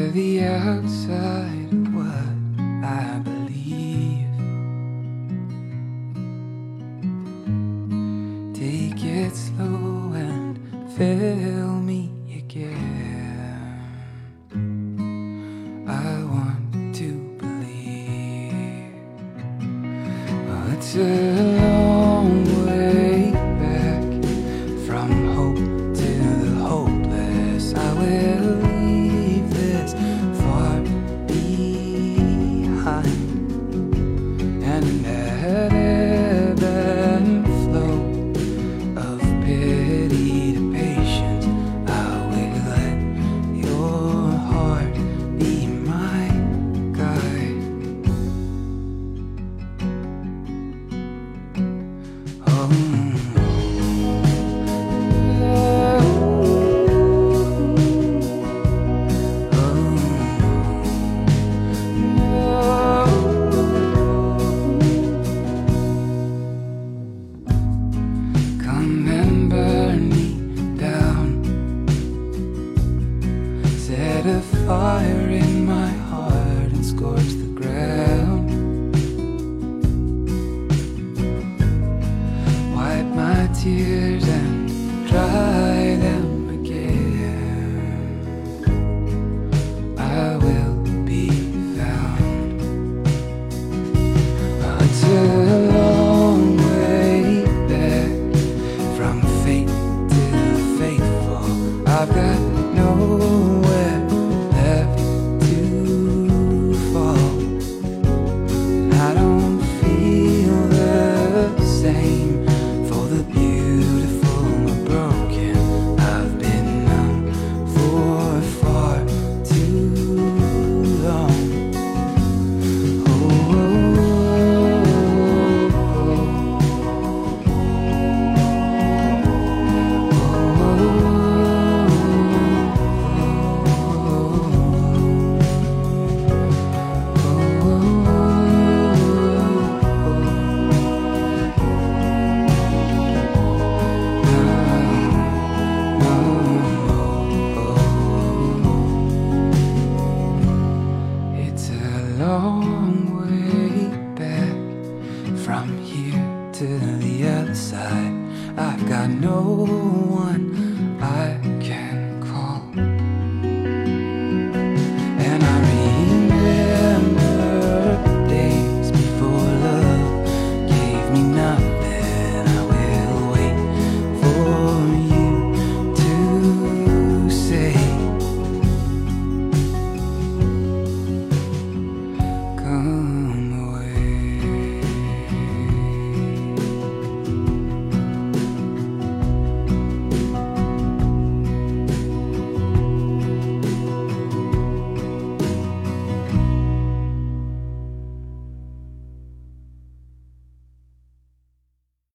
to the outside of what I believe. Take it slow and fill me again. I want to believe. It's a long way back from hope to the hopeless. I will. never scorch the ground. Wipe my tears and dry.